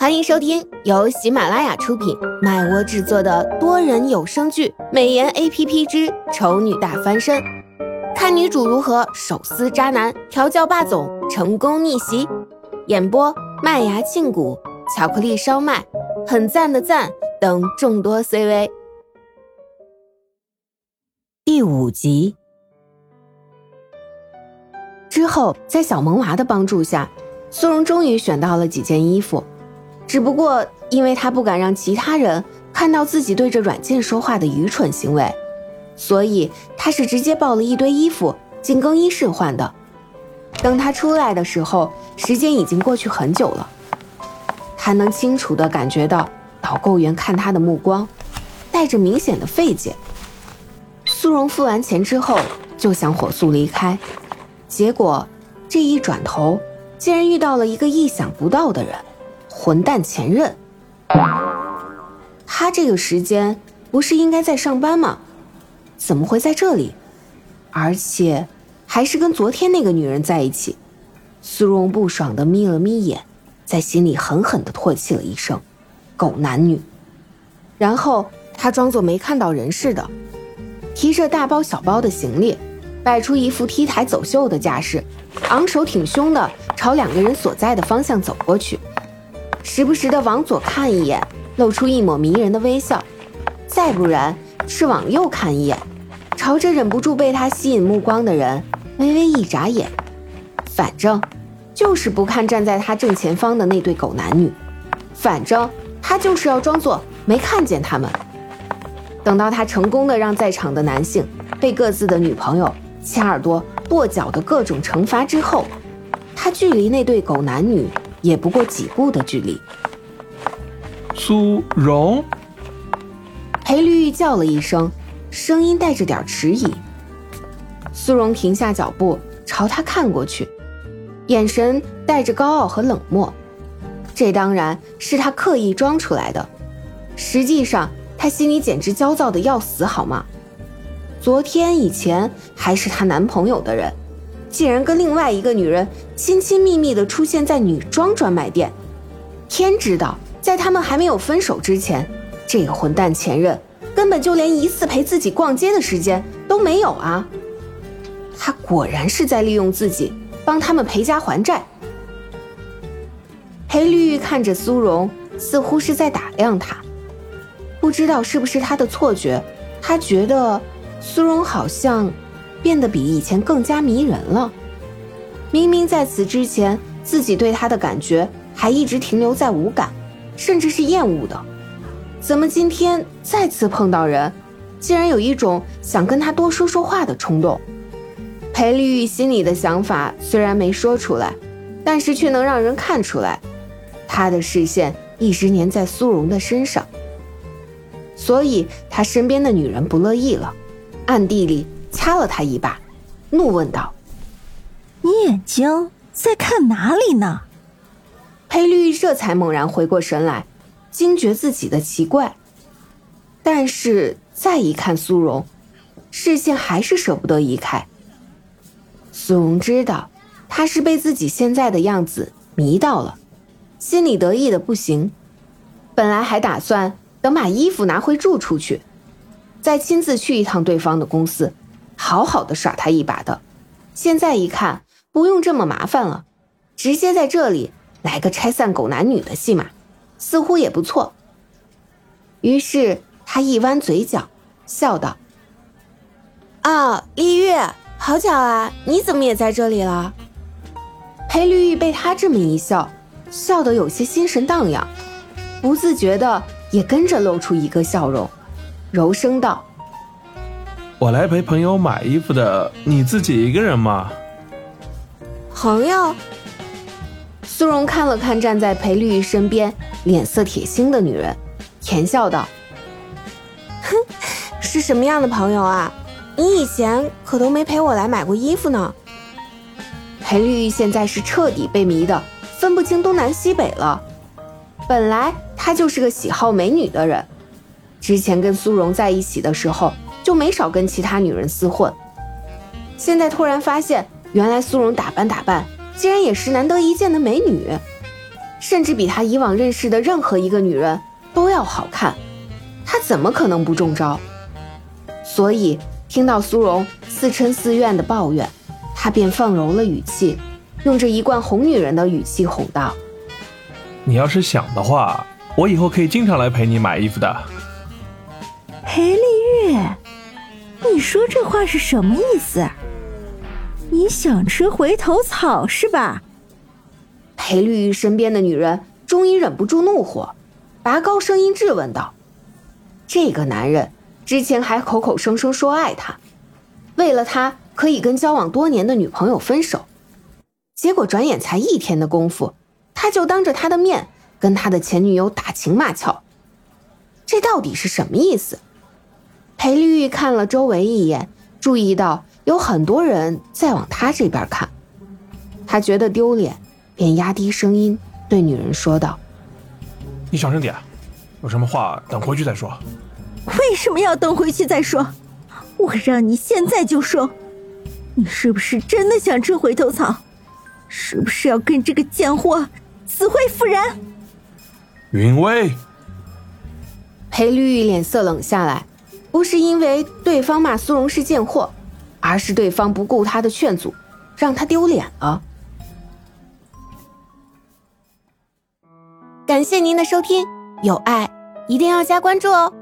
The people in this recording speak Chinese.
欢迎收听由喜马拉雅出品、麦窝制作的多人有声剧《美颜 A P P 之丑女大翻身》，看女主如何手撕渣男、调教霸总、成功逆袭。演播：麦芽庆谷、巧克力烧麦、很赞的赞等众多 C V。第五集之后，在小萌娃的帮助下，苏荣终于选到了几件衣服。只不过，因为他不敢让其他人看到自己对着软件说话的愚蠢行为，所以他是直接抱了一堆衣服进更衣室换的。等他出来的时候，时间已经过去很久了。他能清楚地感觉到导购员看他的目光，带着明显的费解。苏荣付完钱之后就想火速离开，结果这一转头，竟然遇到了一个意想不到的人。混蛋前任，他这个时间不是应该在上班吗？怎么会在这里？而且还是跟昨天那个女人在一起。苏荣不爽的眯了眯眼，在心里狠狠的唾弃了一声：“狗男女。”然后他装作没看到人似的，提着大包小包的行李，摆出一副 T 台走秀的架势，昂首挺胸的朝两个人所在的方向走过去。时不时的往左看一眼，露出一抹迷人的微笑；再不然是往右看一眼，朝着忍不住被他吸引目光的人微微一眨眼。反正就是不看站在他正前方的那对狗男女，反正他就是要装作没看见他们。等到他成功的让在场的男性被各自的女朋友掐耳朵、跺脚的各种惩罚之后，他距离那对狗男女。也不过几步的距离。苏荣，裴绿玉叫了一声，声音带着点迟疑。苏荣停下脚步，朝他看过去，眼神带着高傲和冷漠。这当然是他刻意装出来的，实际上他心里简直焦躁的要死，好吗？昨天以前还是她男朋友的人。竟然跟另外一个女人亲亲密密的出现在女装专卖店，天知道，在他们还没有分手之前，这个混蛋前任根本就连一次陪自己逛街的时间都没有啊！他果然是在利用自己，帮他们赔家还债。裴绿玉看着苏荣，似乎是在打量他，不知道是不是他的错觉，他觉得苏荣好像。变得比以前更加迷人了。明明在此之前，自己对他的感觉还一直停留在无感，甚至是厌恶的，怎么今天再次碰到人，竟然有一种想跟他多说说话的冲动？裴丽玉心里的想法虽然没说出来，但是却能让人看出来，他的视线一直粘在苏荣的身上，所以他身边的女人不乐意了，暗地里。掐了他一把，怒问道：“你眼睛在看哪里呢？”黑绿这才猛然回过神来，惊觉自己的奇怪，但是再一看苏荣，视线还是舍不得移开。苏荣知道他是被自己现在的样子迷到了，心里得意的不行。本来还打算等把衣服拿回住处去，再亲自去一趟对方的公司。好好的耍他一把的，现在一看不用这么麻烦了，直接在这里来个拆散狗男女的戏码，似乎也不错。于是他一弯嘴角，笑道：“啊，丽玉，好巧啊，你怎么也在这里了？”裴绿玉被他这么一笑，笑得有些心神荡漾，不自觉的也跟着露出一个笑容，柔声道。我来陪朋友买衣服的，你自己一个人吗？朋友。苏荣看了看站在裴绿玉身边、脸色铁青的女人，甜笑道：“哼，是什么样的朋友啊？你以前可都没陪我来买过衣服呢。”裴绿玉现在是彻底被迷的，分不清东南西北了。本来他就是个喜好美女的人，之前跟苏荣在一起的时候。就没少跟其他女人厮混，现在突然发现，原来苏荣打扮打扮，竟然也是难得一见的美女，甚至比他以往认识的任何一个女人都要好看，他怎么可能不中招？所以听到苏荣似嗔似怨的抱怨，他便放柔了语气，用着一贯哄女人的语气哄道：“你要是想的话，我以后可以经常来陪你买衣服的。”裴丽月，你说这话是什么意思？你想吃回头草是吧？裴绿玉身边的女人终于忍不住怒火，拔高声音质问道：“这个男人之前还口口声声说爱她，为了他可以跟交往多年的女朋友分手，结果转眼才一天的功夫，他就当着他的面跟他的前女友打情骂俏，这到底是什么意思？”裴绿玉看了周围一眼，注意到有很多人在往他这边看，他觉得丢脸，便压低声音对女人说道：“你小声点，有什么话等回去再说。”“为什么要等回去再说？我让你现在就说，你是不是真的想吃回头草？是不是要跟这个贱货死灰复燃？”云薇，裴绿玉脸色冷下来。不是因为对方骂苏荣是贱货，而是对方不顾他的劝阻，让他丢脸了。感谢您的收听，有爱一定要加关注哦。